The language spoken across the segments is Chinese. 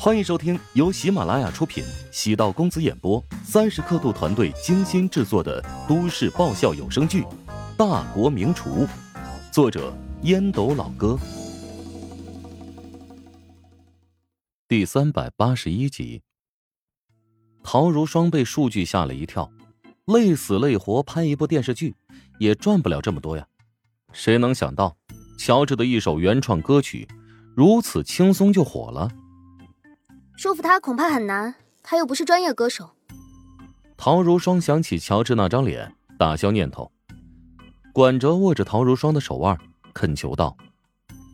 欢迎收听由喜马拉雅出品、喜道公子演播、三十刻度团队精心制作的都市爆笑有声剧《大国名厨》，作者烟斗老哥，第三百八十一集。陶如霜被数据吓了一跳，累死累活拍一部电视剧，也赚不了这么多呀！谁能想到，乔治的一首原创歌曲，如此轻松就火了。说服他恐怕很难，他又不是专业歌手。陶如霜想起乔治那张脸，打消念头。管哲握着陶如霜的手腕，恳求道：“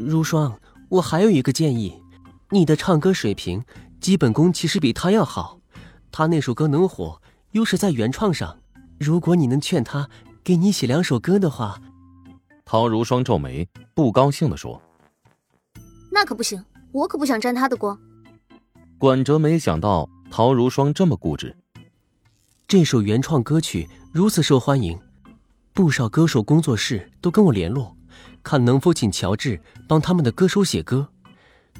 如霜，我还有一个建议，你的唱歌水平，基本功其实比他要好。他那首歌能火，优势在原创上。如果你能劝他给你写两首歌的话。”陶如霜皱眉，不高兴地说：“那可不行，我可不想沾他的光。”管哲没想到陶如霜这么固执。这首原创歌曲如此受欢迎，不少歌手工作室都跟我联络，看能否请乔治帮他们的歌手写歌。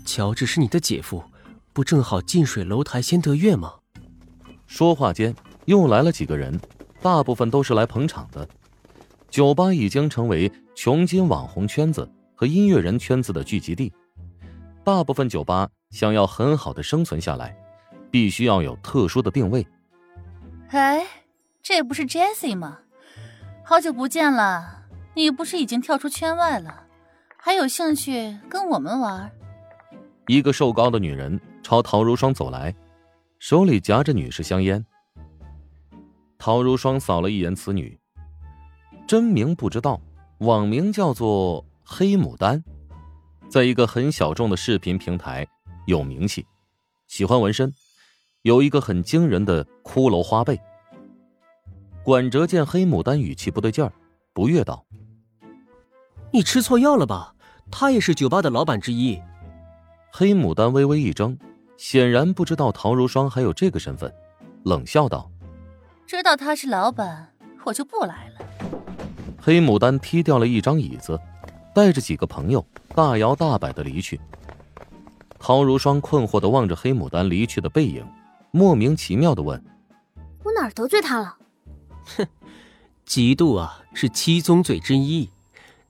乔治是你的姐夫，不正好近水楼台先得月吗？说话间，又来了几个人，大部分都是来捧场的。酒吧已经成为穷金网红圈子和音乐人圈子的聚集地，大部分酒吧。想要很好的生存下来，必须要有特殊的定位。哎，这不是 Jessie 吗？好久不见了，你不是已经跳出圈外了，还有兴趣跟我们玩？一个瘦高的女人朝陶如霜走来，手里夹着女士香烟。陶如霜扫了一眼此女，真名不知道，网名叫做黑牡丹，在一个很小众的视频平台。有名气，喜欢纹身，有一个很惊人的骷髅花背。管哲见黑牡丹语气不对劲儿，不悦道：“你吃错药了吧？他也是酒吧的老板之一。”黑牡丹微微一怔，显然不知道陶如霜还有这个身份，冷笑道：“知道他是老板，我就不来了。”黑牡丹踢掉了一张椅子，带着几个朋友大摇大摆的离去。陶如霜困惑的望着黑牡丹离去的背影，莫名其妙的问：“我哪儿得罪他了？”哼，嫉妒啊，是七宗罪之一。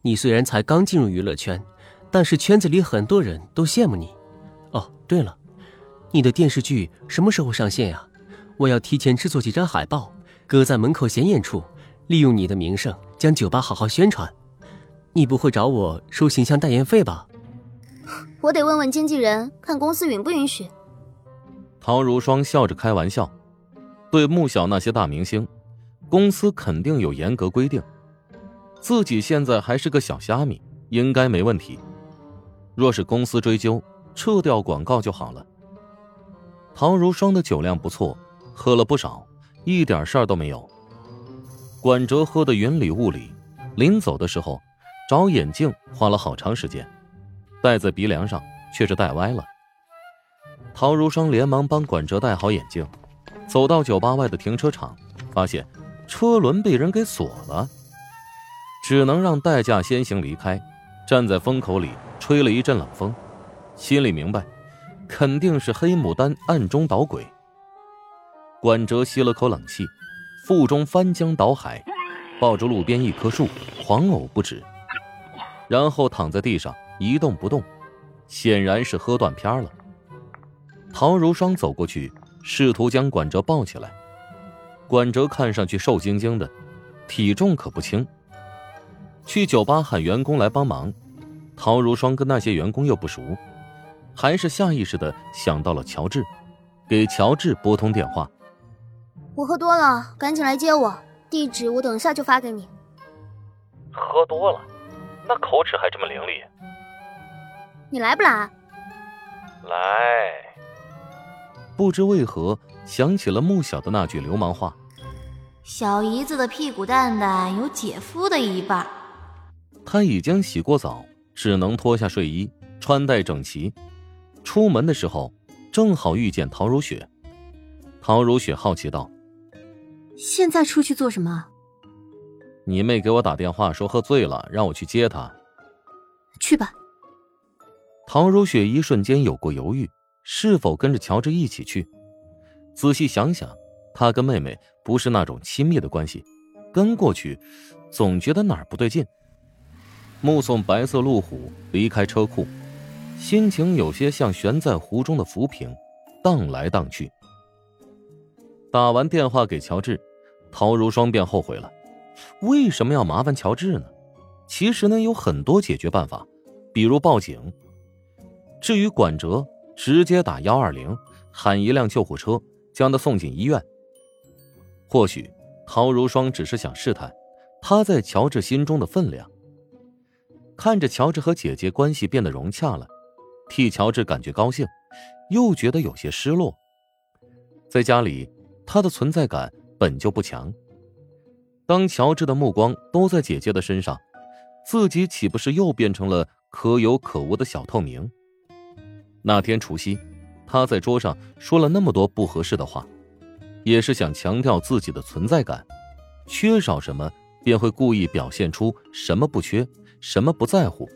你虽然才刚进入娱乐圈，但是圈子里很多人都羡慕你。哦，对了，你的电视剧什么时候上线呀？我要提前制作几张海报，搁在门口显眼处，利用你的名声将酒吧好好宣传。你不会找我收形象代言费吧？我得问问经纪人，看公司允不允许。陶如霜笑着开玩笑，对穆小那些大明星，公司肯定有严格规定。自己现在还是个小虾米，应该没问题。若是公司追究，撤掉广告就好了。陶如霜的酒量不错，喝了不少，一点事儿都没有。管哲喝的云里雾里，临走的时候，找眼镜花了好长时间。戴在鼻梁上，却是戴歪了。陶如霜连忙帮管哲戴好眼镜，走到酒吧外的停车场，发现车轮被人给锁了，只能让代驾先行离开。站在风口里吹了一阵冷风，心里明白，肯定是黑牡丹暗中捣鬼。管哲吸了口冷气，腹中翻江倒海，抱着路边一棵树狂呕不止，然后躺在地上。一动不动，显然是喝断片了。陶如霜走过去，试图将管哲抱起来。管哲看上去瘦精精的，体重可不轻。去酒吧喊员工来帮忙，陶如霜跟那些员工又不熟，还是下意识的想到了乔治，给乔治拨通电话。我喝多了，赶紧来接我，地址我等下就发给你。喝多了，那口齿还这么伶俐。你来不来？来。不知为何想起了穆小的那句流氓话：“小姨子的屁股蛋蛋有姐夫的一半。”他已经洗过澡，只能脱下睡衣，穿戴整齐。出门的时候，正好遇见陶如雪。陶如雪好奇道：“现在出去做什么？”你妹给我打电话说喝醉了，让我去接她。去吧。陶如雪一瞬间有过犹豫，是否跟着乔治一起去？仔细想想，他跟妹妹不是那种亲密的关系，跟过去总觉得哪儿不对劲。目送白色路虎离开车库，心情有些像悬在湖中的浮萍，荡来荡去。打完电话给乔治，陶如霜便后悔了，为什么要麻烦乔治呢？其实呢，有很多解决办法，比如报警。至于管哲，直接打幺二零，喊一辆救护车将他送进医院。或许陶如霜只是想试探他在乔治心中的分量。看着乔治和姐姐关系变得融洽了，替乔治感觉高兴，又觉得有些失落。在家里，他的存在感本就不强。当乔治的目光都在姐姐的身上，自己岂不是又变成了可有可无的小透明？那天除夕，他在桌上说了那么多不合适的话，也是想强调自己的存在感，缺少什么便会故意表现出什么不缺。什么不在乎？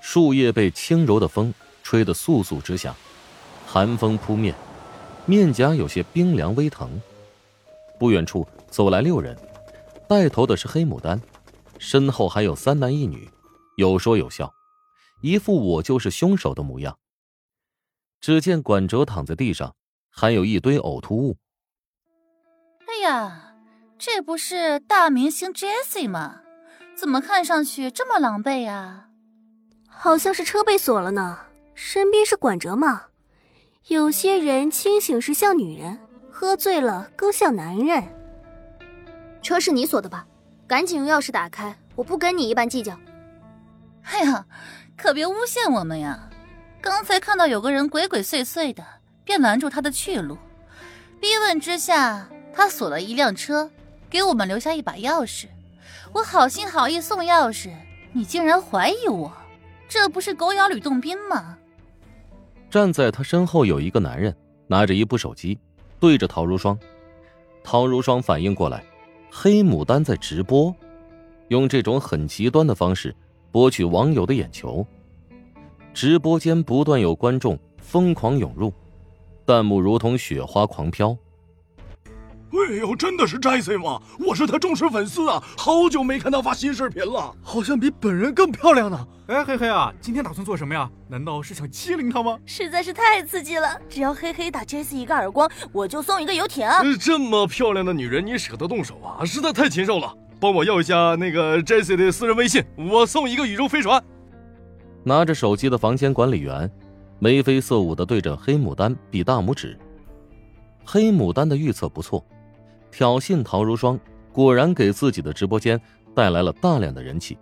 树叶被轻柔的风吹得簌簌直响，寒风扑面，面颊有些冰凉微疼。不远处走来六人，带头的是黑牡丹，身后还有三男一女，有说有笑，一副我就是凶手的模样。只见管哲躺在地上，还有一堆呕吐物。哎呀，这不是大明星 Jessie 吗？怎么看上去这么狼狈呀？好像是车被锁了呢。身边是管哲吗？有些人清醒时像女人，喝醉了更像男人。车是你锁的吧？赶紧用钥匙打开，我不跟你一般计较。哎呀，可别诬陷我们呀！刚才看到有个人鬼鬼祟祟的，便拦住他的去路。逼问之下，他锁了一辆车，给我们留下一把钥匙。我好心好意送钥匙，你竟然怀疑我，这不是狗咬吕洞宾吗？站在他身后有一个男人，拿着一部手机，对着陶如霜。陶如霜反应过来，黑牡丹在直播，用这种很极端的方式博取网友的眼球。直播间不断有观众疯狂涌入，弹幕如同雪花狂飘。哎呦，真的是 Jessie 吗？我是他忠实粉丝啊，好久没看他发新视频了，好像比本人更漂亮呢。哎，黑黑啊，今天打算做什么呀？难道是想欺凌他吗？实在是太刺激了！只要黑黑打 Jessie 一个耳光，我就送一个游艇。这么漂亮的女人，你舍得动手啊？实在太禽兽了！帮我要一下那个 Jesse 的私人微信，我送一个宇宙飞船。拿着手机的房间管理员，眉飞色舞的对着黑牡丹比大拇指。黑牡丹的预测不错。挑衅陶如霜，果然给自己的直播间带来了大量的人气。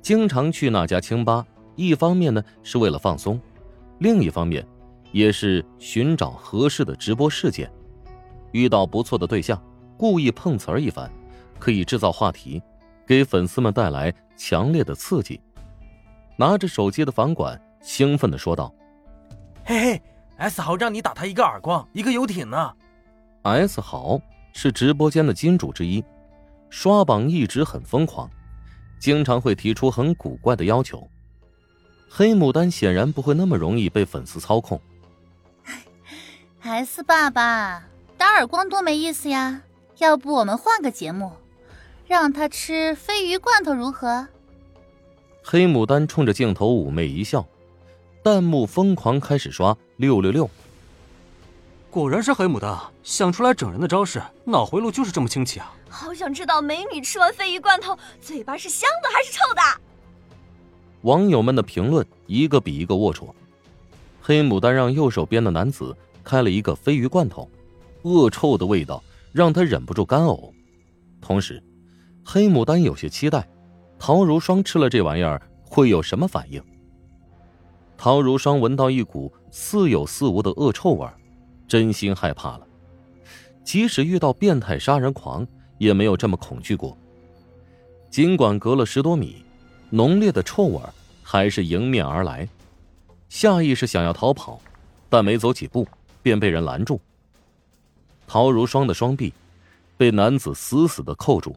经常去那家清吧，一方面呢是为了放松，另一方面也是寻找合适的直播事件。遇到不错的对象，故意碰瓷儿一番，可以制造话题，给粉丝们带来强烈的刺激。拿着手机的房管兴奋的说道：“嘿嘿，S 豪让你打他一个耳光，一个游艇呢。”S 豪。是直播间的金主之一，刷榜一直很疯狂，经常会提出很古怪的要求。黑牡丹显然不会那么容易被粉丝操控。S 爸爸打耳光多没意思呀！要不我们换个节目，让他吃鲱鱼罐头如何？黑牡丹冲着镜头妩媚一笑，弹幕疯狂开始刷六六六。果然是黑牡丹，想出来整人的招式，脑回路就是这么清奇啊！好想知道美女吃完鲱鱼罐头，嘴巴是香的还是臭的？网友们的评论一个比一个龌龊。黑牡丹让右手边的男子开了一个鲱鱼罐头，恶臭的味道让他忍不住干呕。同时，黑牡丹有些期待，陶如霜吃了这玩意儿会有什么反应。陶如霜闻到一股似有似无的恶臭味。真心害怕了，即使遇到变态杀人狂，也没有这么恐惧过。尽管隔了十多米，浓烈的臭味还是迎面而来。下意识想要逃跑，但没走几步便被人拦住。陶如霜的双臂被男子死死的扣住，